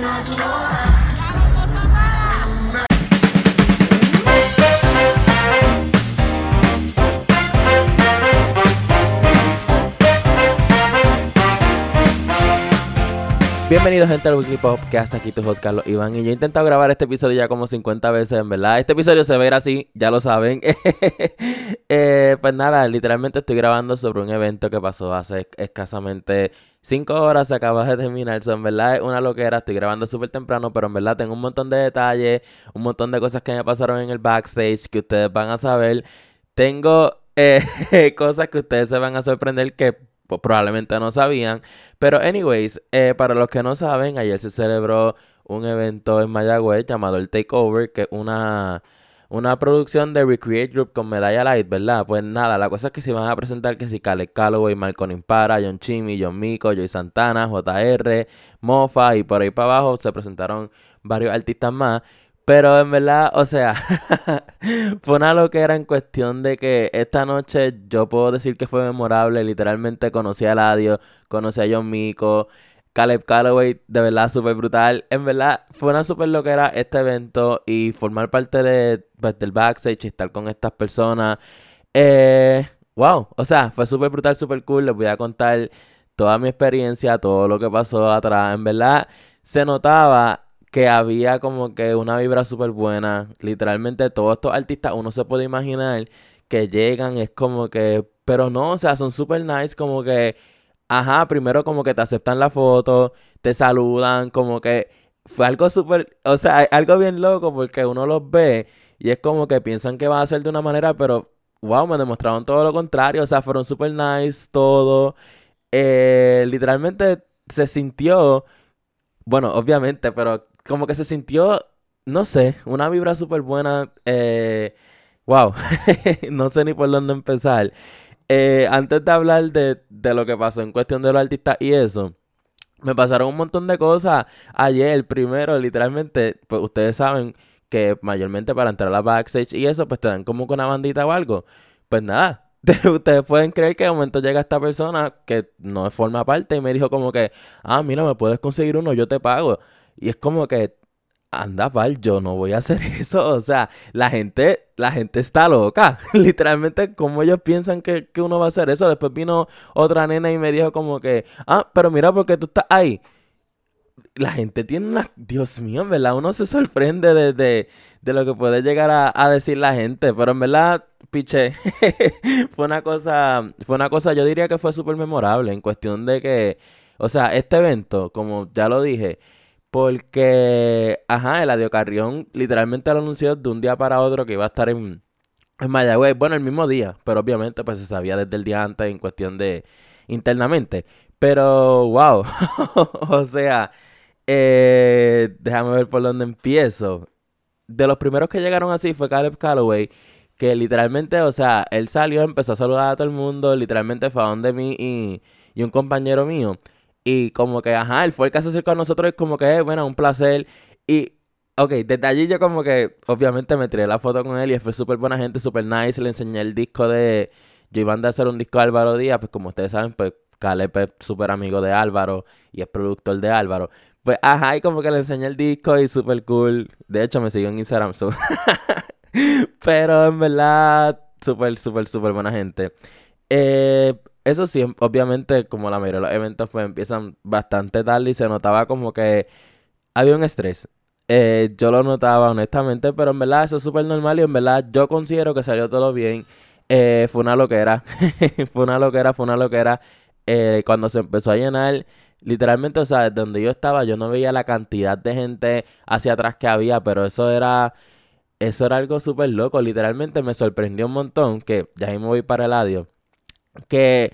not Lord. Bienvenidos gente al Weekly Podcast, aquí tu host Carlos Iván y yo he intentado grabar este episodio ya como 50 veces, en verdad. Este episodio se verá así, ya lo saben. Eh, pues nada, literalmente estoy grabando sobre un evento que pasó hace escasamente 5 horas, se acaba de terminar. So, en verdad es una loquera, estoy grabando súper temprano, pero en verdad tengo un montón de detalles, un montón de cosas que me pasaron en el backstage que ustedes van a saber. Tengo eh, cosas que ustedes se van a sorprender que pues, probablemente no sabían. Pero anyways, eh, para los que no saben, ayer se celebró un evento en Mayagüez llamado el Takeover, que es una, una producción de Recreate Group con Medalla Light, ¿verdad? Pues nada, la cosa es que se van a presentar que si Caleb Calloway, Malcolm Impara, John Chimmy, John Mico, Joy Santana, JR, Mofa y por ahí para abajo se presentaron varios artistas más. Pero en verdad, o sea, fue una loquera en cuestión de que esta noche yo puedo decir que fue memorable. Literalmente conocí a Ladio, conocí a John Mico, Caleb Calloway, de verdad súper brutal. En verdad, fue una súper loquera este evento y formar parte de, pues, del backstage y estar con estas personas. Eh, wow, o sea, fue súper brutal, súper cool. Les voy a contar toda mi experiencia, todo lo que pasó atrás. En verdad, se notaba que había como que una vibra súper buena. Literalmente todos estos artistas, uno se puede imaginar que llegan, es como que, pero no, o sea, son súper nice, como que, ajá, primero como que te aceptan la foto, te saludan, como que fue algo súper, o sea, algo bien loco porque uno los ve y es como que piensan que va a ser de una manera, pero, wow, me demostraron todo lo contrario, o sea, fueron súper nice, todo. Eh, literalmente se sintió, bueno, obviamente, pero como que se sintió, no sé, una vibra súper buena. Eh, wow, no sé ni por dónde empezar. Eh, antes de hablar de, de lo que pasó en cuestión de los artistas y eso, me pasaron un montón de cosas ayer. Primero, literalmente, pues ustedes saben que mayormente para entrar a la backstage y eso, pues te dan como con una bandita o algo. Pues nada, ustedes pueden creer que de momento llega esta persona que no forma parte y me dijo como que, ah, mira, me puedes conseguir uno, yo te pago. Y es como que, anda, pal, yo no voy a hacer eso. O sea, la gente, la gente está loca. Literalmente, como ellos piensan que, uno va a hacer eso. Después vino otra nena y me dijo como que, ah, pero mira porque tú estás ahí. La gente tiene una... Dios mío, en verdad, uno se sorprende de, de, lo que puede llegar a, a, decir la gente. Pero en verdad, piche, fue una cosa, fue una cosa, yo diría que fue súper memorable en cuestión de que, o sea, este evento, como ya lo dije, porque, ajá, Eladio Carrión literalmente lo anunció de un día para otro que iba a estar en, en Mayagüez. Bueno, el mismo día, pero obviamente pues se sabía desde el día antes en cuestión de internamente. Pero, wow, o sea, eh, déjame ver por dónde empiezo. De los primeros que llegaron así fue Caleb Calloway, que literalmente, o sea, él salió, empezó a saludar a todo el mundo, literalmente fue a donde mí y un compañero mío. Y como que, ajá, él fue el acercó a nosotros y como que, bueno, un placer. Y, ok, desde allí yo como que, obviamente me tiré la foto con él y fue súper buena gente, súper nice. Le enseñé el disco de, yo iba a hacer un disco de Álvaro Díaz, pues como ustedes saben, pues Caleb es súper amigo de Álvaro y es productor de Álvaro. Pues, ajá, y como que le enseñé el disco y súper cool. De hecho, me siguió en Instagram. Pero en verdad, súper, súper, súper buena gente. Eh, eso sí, obviamente, como la mayoría de los eventos pues empiezan bastante tarde y se notaba como que había un estrés. Eh, yo lo notaba honestamente, pero en verdad eso es súper normal y en verdad yo considero que salió todo bien. Eh, fue una loquera, fue una loquera, fue una loquera. Eh, cuando se empezó a llenar, literalmente, o sea, desde donde yo estaba, yo no veía la cantidad de gente hacia atrás que había, pero eso era, eso era algo súper loco. Literalmente me sorprendió un montón que ya me voy para el audio que,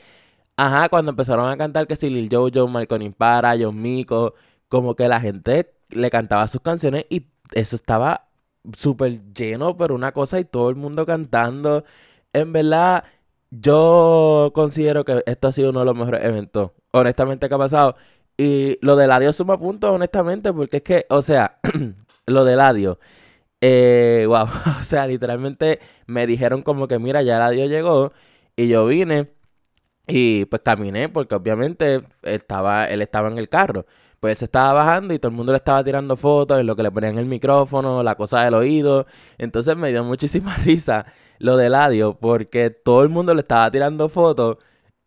ajá, cuando empezaron a cantar que si Lil Jojo, Malcolm Impara, John Mico, como que la gente le cantaba sus canciones y eso estaba súper lleno, pero una cosa y todo el mundo cantando. En verdad, yo considero que esto ha sido uno de los mejores eventos, honestamente, que ha pasado. Y lo del adiós suma puntos, honestamente, porque es que, o sea, lo del adiós, eh, wow, o sea, literalmente me dijeron como que, mira, ya el adiós llegó. Y yo vine y pues caminé porque obviamente estaba, él estaba en el carro. pues él se estaba bajando y todo el mundo le estaba tirando fotos en lo que le ponían el micrófono, la cosa del oído. Entonces me dio muchísima risa lo del audio porque todo el mundo le estaba tirando fotos.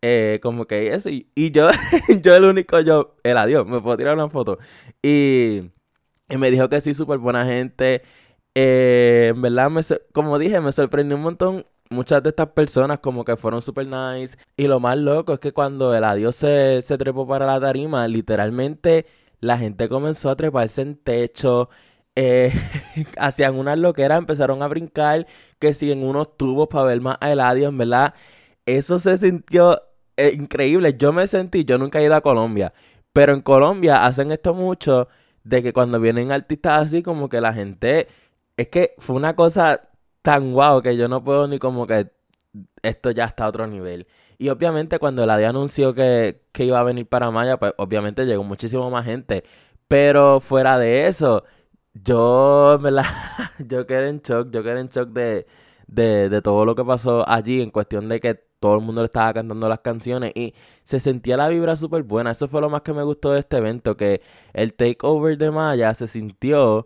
Eh, como que eso, y, yo, yo el único, yo, el adiós, me puedo tirar una foto. Y, y me dijo que sí, súper buena gente. Eh, en verdad, me, como dije, me sorprendió un montón muchas de estas personas como que fueron super nice. Y lo más loco es que cuando el adiós se, se trepó para la tarima, literalmente la gente comenzó a treparse en techo. Eh, hacían unas loqueras, empezaron a brincar, que siguen unos tubos para ver más a Eladio, en verdad. Eso se sintió eh, increíble. Yo me sentí, yo nunca he ido a Colombia, pero en Colombia hacen esto mucho de que cuando vienen artistas así, como que la gente, es que fue una cosa tan guau que yo no puedo ni como que esto ya está a otro nivel. Y obviamente cuando el ADI anunció que, iba a venir para Maya, pues obviamente llegó muchísimo más gente. Pero fuera de eso, yo me la, yo quedé en shock, yo quedé en shock de, de, de todo lo que pasó allí en cuestión de que todo el mundo le estaba cantando las canciones y se sentía la vibra súper buena. Eso fue lo más que me gustó de este evento, que el takeover de Maya se sintió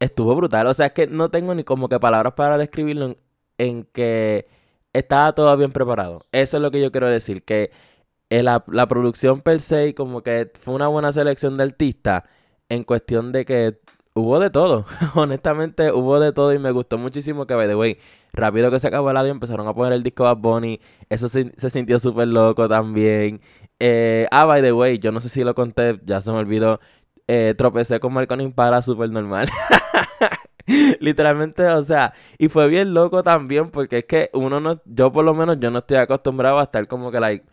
estuvo brutal. O sea, es que no tengo ni como que palabras para describirlo en, que estaba todo bien preparado. Eso es lo que yo quiero decir, que eh, la, producción per se como que fue una buena selección de artistas en cuestión de que hubo de todo. Honestamente, hubo de todo y me gustó muchísimo que, by the way, rápido que se acabó el audio empezaron a poner el disco Bad Bunny. Eso se, sintió súper loco también. Eh, ah, by the way, yo no sé si lo conté, ya se me olvidó. Eh, tropecé con Marconi Impara súper normal. Literalmente, o sea, y fue bien loco también porque es que uno no, yo por lo menos yo no estoy acostumbrado a estar como que like,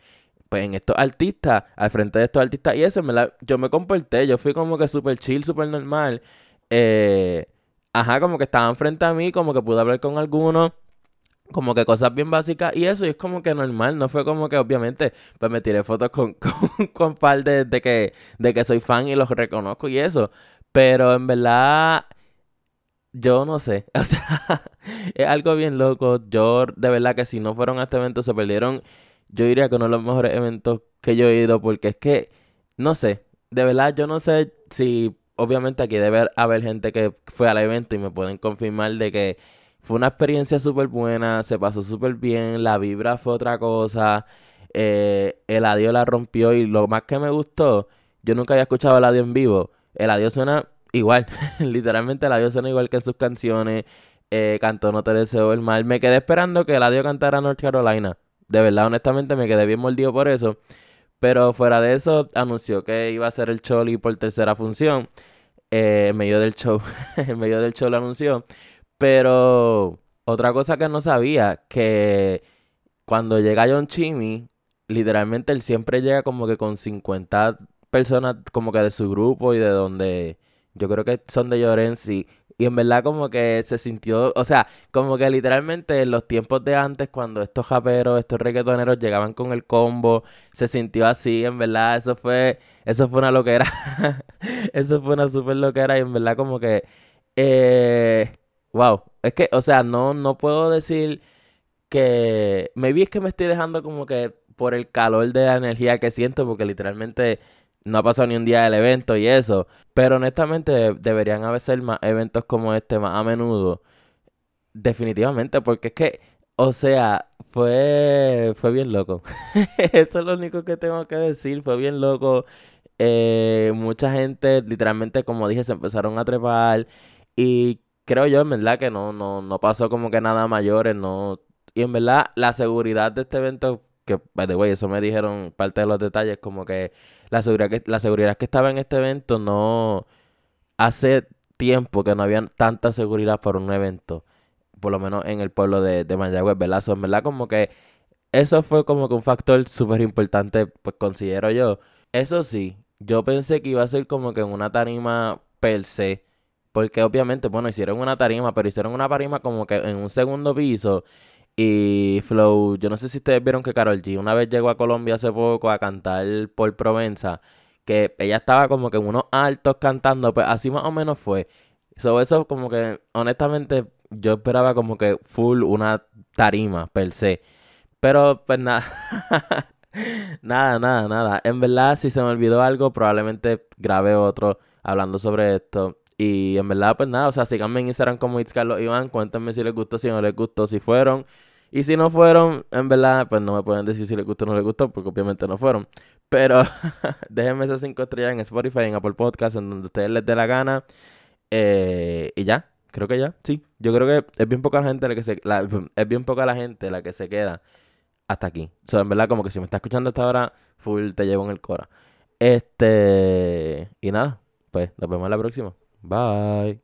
pues en estos artistas, al frente de estos artistas y eso, me la, yo me comporté, yo fui como que súper chill, súper normal. Eh, ajá, como que estaban frente a mí, como que pude hablar con algunos como que cosas bien básicas y eso, y es como que normal, no fue como que obviamente, pues me tiré fotos con, con, con par de, que, de que soy fan y los reconozco y eso, pero en verdad yo no sé, o sea, es algo bien loco. Yo de verdad que si no fueron a este evento se perdieron, yo diría que uno de los mejores eventos que yo he ido porque es que, no sé, de verdad yo no sé si, obviamente aquí debe haber gente que fue al evento y me pueden confirmar de que fue una experiencia súper buena, se pasó súper bien, la vibra fue otra cosa, eh, el adiós la rompió y lo más que me gustó, yo nunca había escuchado el adiós en vivo, el adiós suena igual, literalmente el adiós suena igual que en sus canciones. Eh, cantó No te deseo el mal. Me quedé esperando que el adiós cantara North Carolina. De verdad, honestamente, me quedé bien mordido por eso. Pero fuera de eso, anunció que iba a ser el Choli por tercera función. Eh, en medio del show. en medio del show lo anunció. Pero otra cosa que no sabía, que cuando llega John Chimmy, literalmente él siempre llega como que con 50 personas como que de su grupo y de donde yo creo que son de Llorenzi. Y en verdad como que se sintió, o sea, como que literalmente en los tiempos de antes, cuando estos japeros, estos reggaetoneros llegaban con el combo, se sintió así, en verdad, eso fue, eso fue una loquera. eso fue una súper loquera y en verdad como que, eh, wow, es que, o sea, no, no puedo decir que, me vi es que me estoy dejando como que por el calor de la energía que siento, porque literalmente no ha pasado ni un día del evento y eso. Pero honestamente deberían haber más eventos como este más a menudo. Definitivamente, porque es que, o sea, fue, fue bien loco. eso es lo único que tengo que decir. Fue bien loco. Eh, mucha gente, literalmente, como dije, se empezaron a trepar. Y creo yo, en verdad, que no, no, no pasó como que nada mayores, no. Y en verdad, la seguridad de este evento que, by the way, eso me dijeron parte de los detalles, como que la seguridad que, la seguridad que estaba en este evento no hace tiempo que no había tanta seguridad para un evento, por lo menos en el pueblo de, de Mayagüez, ¿verdad? en verdad como que eso fue como que un factor súper importante, pues considero yo. Eso sí, yo pensé que iba a ser como que en una tarima per se, porque obviamente, bueno, hicieron una tarima, pero hicieron una tarima como que en un segundo piso y Flow, yo no sé si ustedes vieron que Carol G una vez llegó a Colombia hace poco a cantar por Provenza, que ella estaba como que en unos altos cantando, pues así más o menos fue. Sobre eso como que honestamente yo esperaba como que full una tarima per se. Pero pues nada. nada, nada, nada. En verdad, si se me olvidó algo, probablemente grabé otro hablando sobre esto. Y en verdad, pues nada, o sea, síganme en Instagram como It's Carlos Iván. Cuéntenme si les gustó, si no les gustó, si fueron. Y si no fueron, en verdad, pues no me pueden decir si les gustó o no les gustó, porque obviamente no fueron. Pero déjenme esas cinco estrellas en Spotify, en Apple Podcast, en donde ustedes les dé la gana. Eh, y ya, creo que ya, sí. Yo creo que es bien poca la gente la que se, es bien poca la gente la que se queda hasta aquí. O sea, en verdad, como que si me está escuchando hasta ahora, full te llevo en el cora. Este, y nada, pues nos vemos la próxima. Bye.